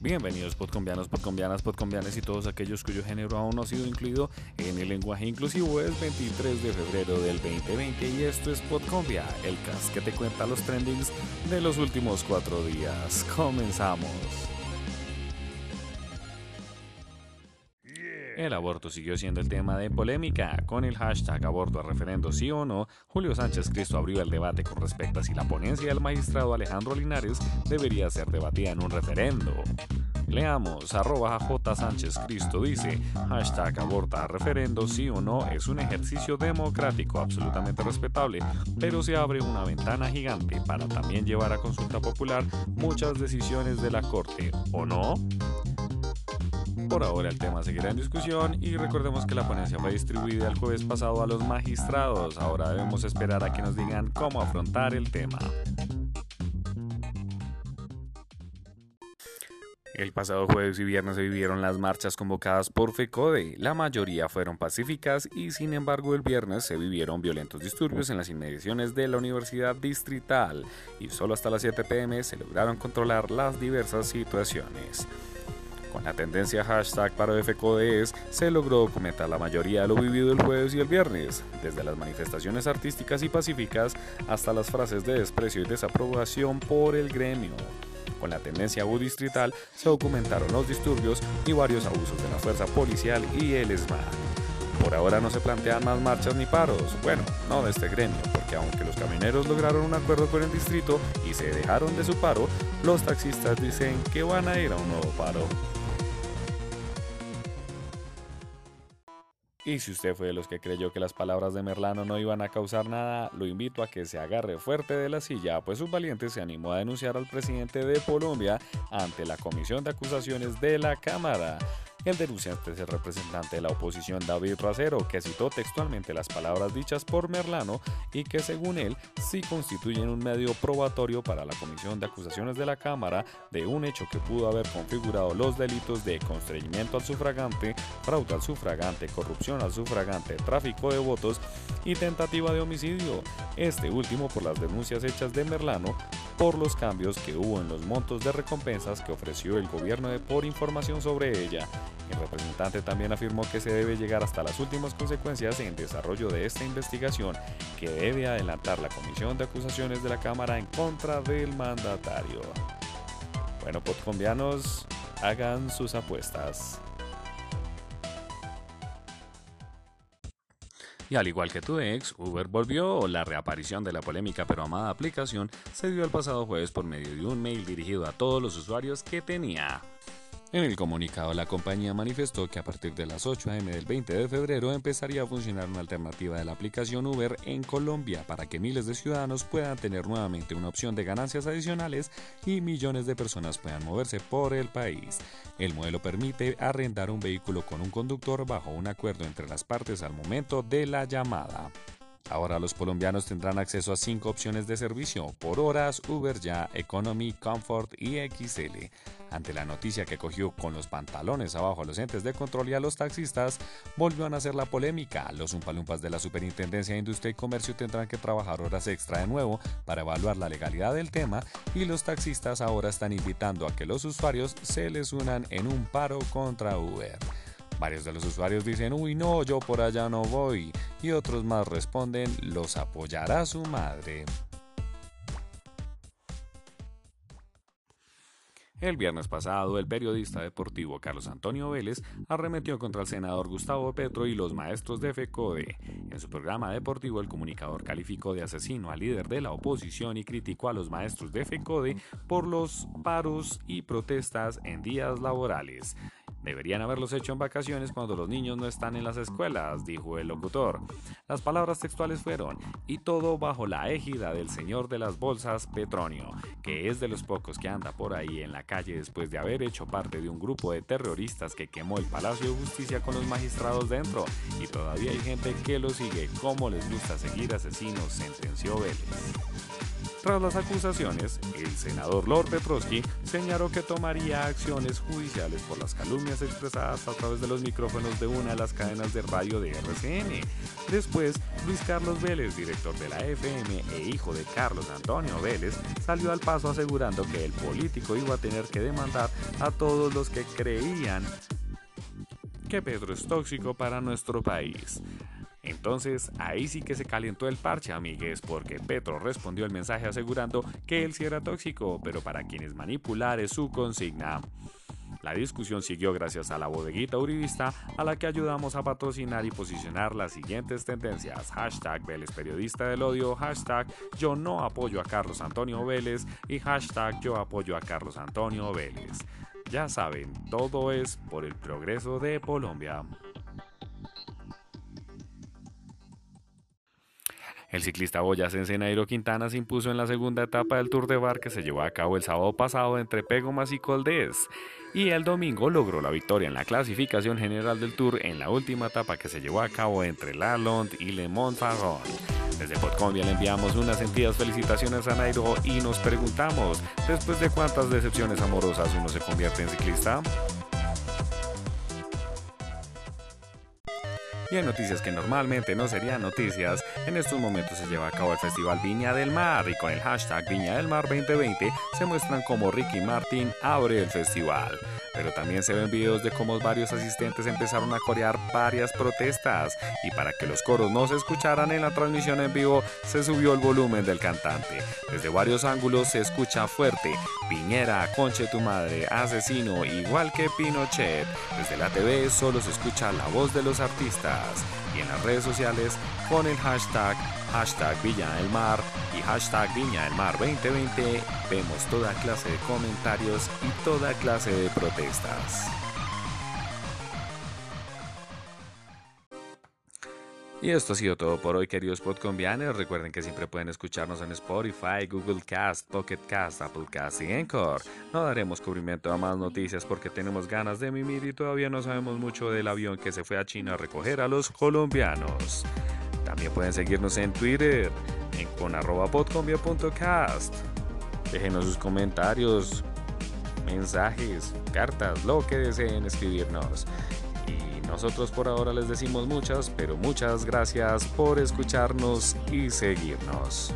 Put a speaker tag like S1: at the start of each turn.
S1: Bienvenidos podcombianos, podcombianas, podcombianes y todos aquellos cuyo género aún no ha sido incluido en el lenguaje inclusivo. Es 23 de febrero del 2020 y esto es Podcombia, el cast que te cuenta los trendings de los últimos cuatro días. Comenzamos. El aborto siguió siendo el tema de polémica. Con el hashtag aborto a referendo sí o no, Julio Sánchez Cristo abrió el debate con respecto a si la ponencia del magistrado Alejandro Linares debería ser debatida en un referendo. Leamos, arroba J. Cristo dice, hashtag aborta referendo sí o no es un ejercicio democrático absolutamente respetable, pero se abre una ventana gigante para también llevar a consulta popular muchas decisiones de la Corte, ¿o no? Por ahora el tema seguirá en discusión y recordemos que la ponencia fue distribuida el jueves pasado a los magistrados. Ahora debemos esperar a que nos digan cómo afrontar el tema. El pasado jueves y viernes se vivieron las marchas convocadas por FECODE. La mayoría fueron pacíficas y sin embargo el viernes se vivieron violentos disturbios en las inmediaciones de la Universidad Distrital y solo hasta las 7 pm se lograron controlar las diversas situaciones. Con la tendencia hashtag para FCODES se logró documentar la mayoría de lo vivido el jueves y el viernes, desde las manifestaciones artísticas y pacíficas hasta las frases de desprecio y desaprobación por el gremio. Con la tendencia distrital se documentaron los disturbios y varios abusos de la fuerza policial y el ESMAD. Por ahora no se plantean más marchas ni paros, bueno, no de este gremio, porque aunque los camioneros lograron un acuerdo con el distrito y se dejaron de su paro, los taxistas dicen que van a ir a un nuevo paro. Y si usted fue de los que creyó que las palabras de Merlano no iban a causar nada, lo invito a que se agarre fuerte de la silla, pues un valiente se animó a denunciar al presidente de Colombia ante la Comisión de Acusaciones de la Cámara. El denunciante es el representante de la oposición David Racero, que citó textualmente las palabras dichas por Merlano y que según él sí constituyen un medio probatorio para la Comisión de Acusaciones de la Cámara de un hecho que pudo haber configurado los delitos de constreñimiento al sufragante, fraude al sufragante, corrupción al sufragante, tráfico de votos y tentativa de homicidio. Este último por las denuncias hechas de Merlano por los cambios que hubo en los montos de recompensas que ofreció el gobierno de por información sobre ella. El representante también afirmó que se debe llegar hasta las últimas consecuencias en desarrollo de esta investigación que debe adelantar la Comisión de Acusaciones de la Cámara en contra del mandatario. Bueno, podcombianos, hagan sus apuestas. Y al igual que tu ex, Uber volvió, la reaparición de la polémica pero amada aplicación se dio el pasado jueves por medio de un mail dirigido a todos los usuarios que tenía. En el comunicado, la compañía manifestó que a partir de las 8 am del 20 de febrero empezaría a funcionar una alternativa de la aplicación Uber en Colombia para que miles de ciudadanos puedan tener nuevamente una opción de ganancias adicionales y millones de personas puedan moverse por el país. El modelo permite arrendar un vehículo con un conductor bajo un acuerdo entre las partes al momento de la llamada. Ahora los colombianos tendrán acceso a cinco opciones de servicio por horas, Uber Ya, Economy, Comfort y XL. Ante la noticia que cogió con los pantalones abajo a los entes de control y a los taxistas, volvió a nacer la polémica. Los umpalumpas de la Superintendencia de Industria y Comercio tendrán que trabajar horas extra de nuevo para evaluar la legalidad del tema y los taxistas ahora están invitando a que los usuarios se les unan en un paro contra Uber. Varios de los usuarios dicen, uy no, yo por allá no voy. Y otros más responden, los apoyará su madre. El viernes pasado, el periodista deportivo Carlos Antonio Vélez arremetió contra el senador Gustavo Petro y los maestros de FECODE. En su programa deportivo, el comunicador calificó de asesino al líder de la oposición y criticó a los maestros de FECODE por los paros y protestas en días laborales. Deberían haberlos hecho en vacaciones cuando los niños no están en las escuelas, dijo el locutor. Las palabras textuales fueron, y todo bajo la égida del señor de las bolsas Petronio, que es de los pocos que anda por ahí en la calle después de haber hecho parte de un grupo de terroristas que quemó el Palacio de Justicia con los magistrados dentro, y todavía hay gente que lo sigue como les gusta seguir asesinos, sentenció Vélez. Tras las acusaciones, el senador Lord Petrosky señaló que tomaría acciones judiciales por las calumnias expresadas a través de los micrófonos de una de las cadenas de radio de RCN. Después, Luis Carlos Vélez, director de la FM e hijo de Carlos Antonio Vélez, salió al paso asegurando que el político iba a tener que demandar a todos los que creían que Pedro es tóxico para nuestro país. Entonces ahí sí que se calentó el parche, amigues, porque Petro respondió el mensaje asegurando que él sí era tóxico, pero para quienes manipular es su consigna. La discusión siguió gracias a la bodeguita uribista a la que ayudamos a patrocinar y posicionar las siguientes tendencias. Hashtag Vélez Periodista del Odio, hashtag Yo no apoyo a Carlos Antonio Vélez y hashtag Yo apoyo a Carlos Antonio Vélez. Ya saben, todo es por el progreso de Colombia. El ciclista boyacense Nairo Quintana se impuso en la segunda etapa del Tour de Bar que se llevó a cabo el sábado pasado entre Pegomas y Coldés. Y el domingo logró la victoria en la clasificación general del Tour en la última etapa que se llevó a cabo entre La Londe y Le Mont Farron. Desde Podcombia le enviamos unas sentidas felicitaciones a Nairo y nos preguntamos, después de cuántas decepciones amorosas uno se convierte en ciclista? Y en noticias que normalmente no serían noticias, en estos momentos se lleva a cabo el Festival Viña del Mar y con el hashtag Viña del Mar 2020 se muestran cómo Ricky Martin abre el festival. Pero también se ven videos de cómo varios asistentes empezaron a corear varias protestas y para que los coros no se escucharan en la transmisión en vivo se subió el volumen del cantante. Desde varios ángulos se escucha fuerte, Piñera, Conche tu madre, asesino, igual que Pinochet. Desde la TV solo se escucha la voz de los artistas y en las redes sociales con el hashtag hashtag Viña del Mar y hashtag Viña del Mar 2020 vemos toda clase de comentarios y toda clase de protestas. Y esto ha sido todo por hoy, queridos podcombianos. Recuerden que siempre pueden escucharnos en Spotify, Google Cast, Pocket Cast, Apple Cast y Encore. No daremos cubrimiento a más noticias porque tenemos ganas de mimir y todavía no sabemos mucho del avión que se fue a China a recoger a los colombianos. También pueden seguirnos en Twitter, en con arroba podcombia.cast. Déjenos sus comentarios, mensajes, cartas, lo que deseen escribirnos. Nosotros por ahora les decimos muchas, pero muchas gracias por escucharnos y seguirnos.